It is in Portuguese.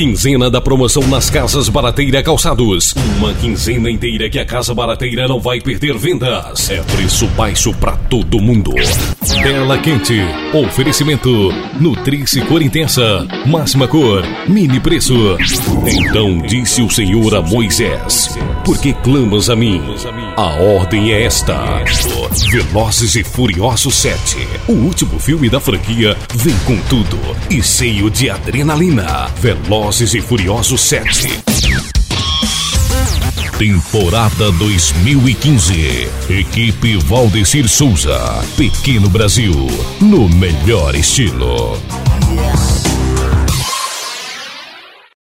Quinzena da promoção nas Casas Barateira Calçados. Uma quinzena inteira que a Casa Barateira não vai perder vendas. É preço baixo para todo mundo. Tela quente. Oferecimento. Nutrice Cor Intensa. Máxima cor. Mini preço. Então disse o Senhor a Moisés: Porque clamas a mim? A ordem é esta: Velozes e Furiosos 7. O último filme da franquia vem com tudo e cheio de adrenalina. Velozes e Furiosos 7. Temporada 2015. Equipe Valdecir Souza. Pequeno Brasil. No melhor estilo.